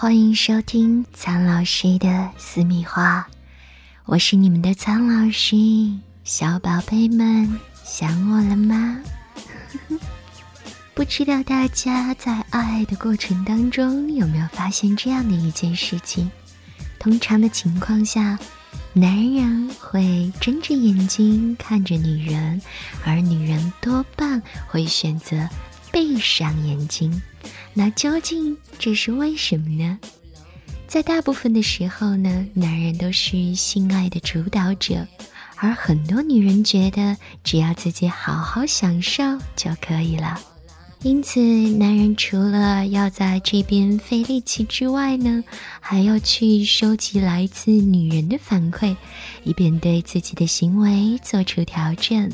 欢迎收听苍老师的私密话，我是你们的苍老师，小宝贝们想我了吗？不知道大家在爱的过程当中有没有发现这样的一件事情？通常的情况下，男人会睁着眼睛看着女人，而女人多半会选择闭上眼睛。那究竟这是为什么呢？在大部分的时候呢，男人都是性爱的主导者，而很多女人觉得只要自己好好享受就可以了。因此，男人除了要在这边费力气之外呢，还要去收集来自女人的反馈，以便对自己的行为做出调整。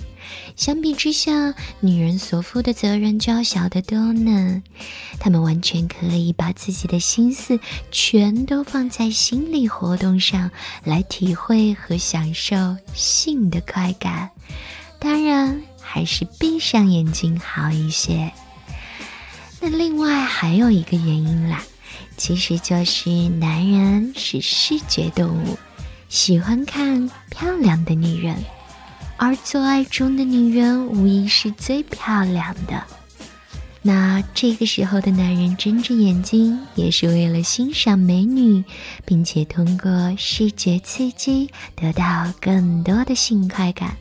相比之下，女人所负的责任就要小得多呢。她们完全可以把自己的心思全都放在心理活动上，来体会和享受性的快感。当然，还是闭上眼睛好一些。另外还有一个原因啦，其实就是男人是视觉动物，喜欢看漂亮的女人，而做爱中的女人无疑是最漂亮的。那这个时候的男人睁着眼睛，也是为了欣赏美女，并且通过视觉刺激得到更多的性快感，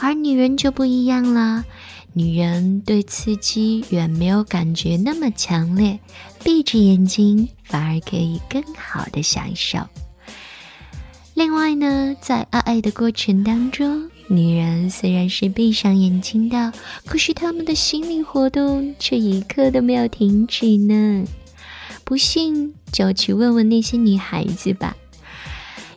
而女人就不一样了。女人对刺激远没有感觉那么强烈，闭着眼睛反而可以更好的享受。另外呢，在爱爱的过程当中，女人虽然是闭上眼睛的，可是她们的心理活动却一刻都没有停止呢。不信就去问问那些女孩子吧。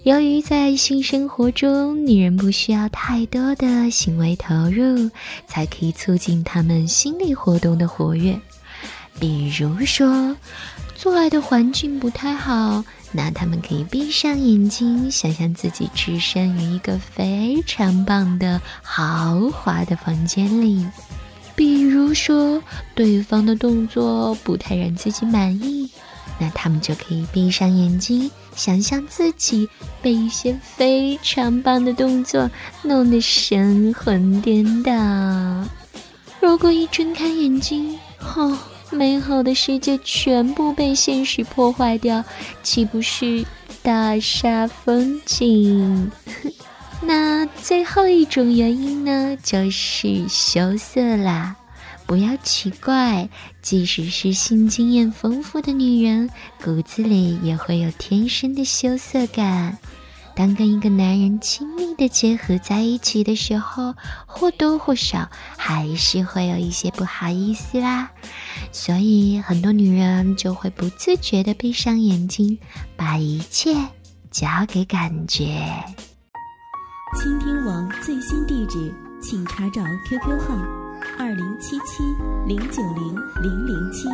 由于在性生活中，女人不需要太多的行为投入，才可以促进她们心理活动的活跃。比如说，做爱的环境不太好，那她们可以闭上眼睛，想象自己置身于一个非常棒的豪华的房间里。比如说，对方的动作不太让自己满意。那他们就可以闭上眼睛，想象自己被一些非常棒的动作弄得神魂颠倒。如果一睁开眼睛，哦，美好的世界全部被现实破坏掉，岂不是大煞风景？那最后一种原因呢，就是羞涩啦。不要奇怪，即使是性经验丰富的女人，骨子里也会有天生的羞涩感。当跟一个男人亲密的结合在一起的时候，或多或少还是会有一些不好意思啦。所以很多女人就会不自觉地闭上眼睛，把一切交给感觉。倾听网最新地址，请查找 QQ 号。二零七七零九零零零七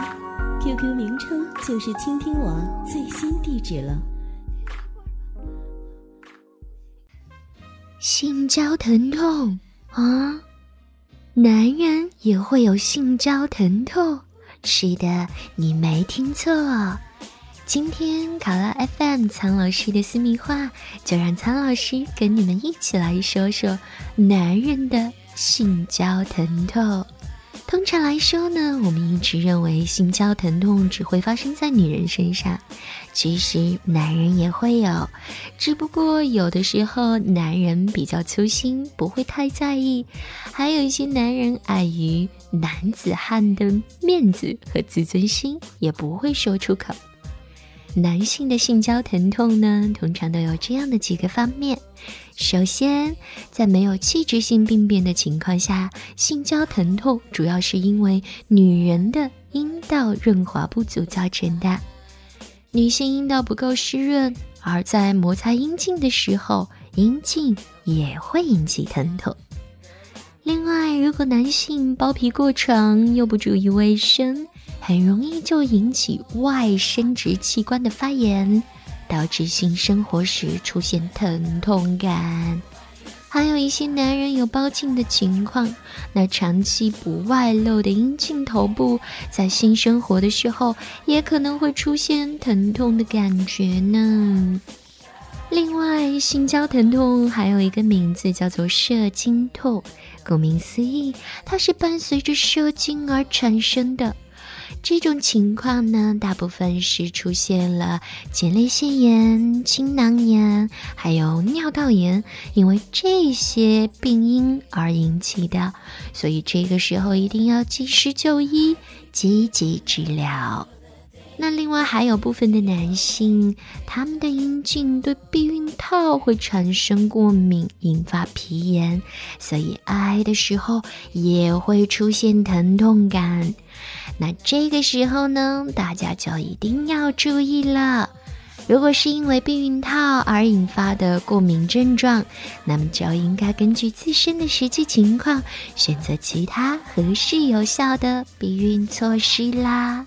，QQ 名称就是倾听我最新地址了。性交疼痛啊，男人也会有性交疼痛？是的，你没听错。今天考拉 FM 苍老师的私密话，就让苍老师跟你们一起来说说男人的。性交疼痛，通常来说呢，我们一直认为性交疼痛只会发生在女人身上，其实男人也会有，只不过有的时候男人比较粗心，不会太在意，还有一些男人碍于男子汉的面子和自尊心，也不会说出口。男性的性交疼痛呢，通常都有这样的几个方面。首先，在没有器质性病变的情况下，性交疼痛主要是因为女人的阴道润滑不足造成的。女性阴道不够湿润，而在摩擦阴茎的时候，阴茎也会引起疼痛。另外，如果男性包皮过长又不注意卫生，很容易就引起外生殖器官的发炎，导致性生活时出现疼痛感。还有一些男人有包茎的情况，那长期不外露的阴茎头部，在性生活的时候也可能会出现疼痛的感觉呢。另外，性交疼痛还有一个名字叫做射精痛，顾名思义，它是伴随着射精而产生的。这种情况呢，大部分是出现了前列腺炎、青囊炎，还有尿道炎，因为这些病因而引起的，所以这个时候一定要及时就医，积极治疗。那另外还有部分的男性，他们的阴茎对避孕套会产生过敏，引发皮炎，所以爱的时候也会出现疼痛感。那这个时候呢，大家就一定要注意了。如果是因为避孕套而引发的过敏症状，那么就应该根据自身的实际情况，选择其他合适有效的避孕措施啦。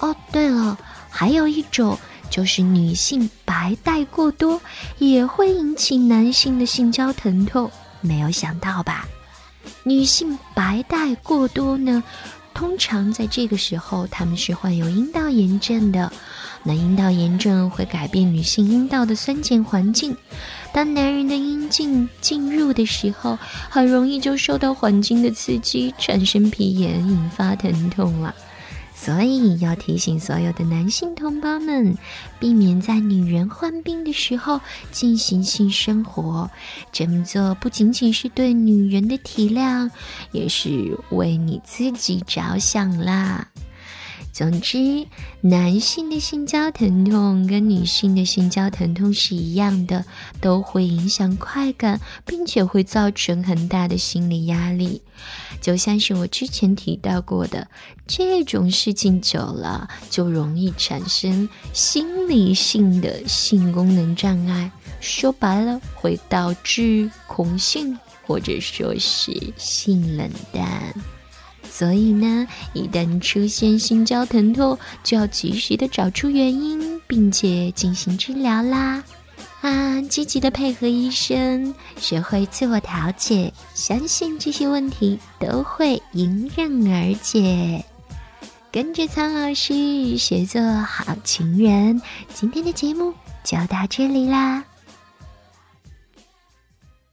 哦，对了，还有一种就是女性白带过多也会引起男性的性交疼痛，没有想到吧？女性白带过多呢，通常在这个时候他们是患有阴道炎症的。那阴道炎症会改变女性阴道的酸碱环境，当男人的阴茎进入的时候，很容易就受到环境的刺激，产生皮炎，引发疼痛了。所以要提醒所有的男性同胞们，避免在女人患病的时候进行性生活。这么做不仅仅是对女人的体谅，也是为你自己着想啦。总之，男性的性交疼痛跟女性的性交疼痛是一样的，都会影响快感，并且会造成很大的心理压力。就像是我之前提到过的，这种事情久了，就容易产生心理性的性功能障碍。说白了，会导致恐性，或者说是性冷淡。所以呢，一旦出现心绞疼痛，就要及时的找出原因，并且进行治疗啦。啊，积极的配合医生，学会自我调节，相信这些问题都会迎刃而解。跟着苍老师学做好情人，今天的节目就到这里啦。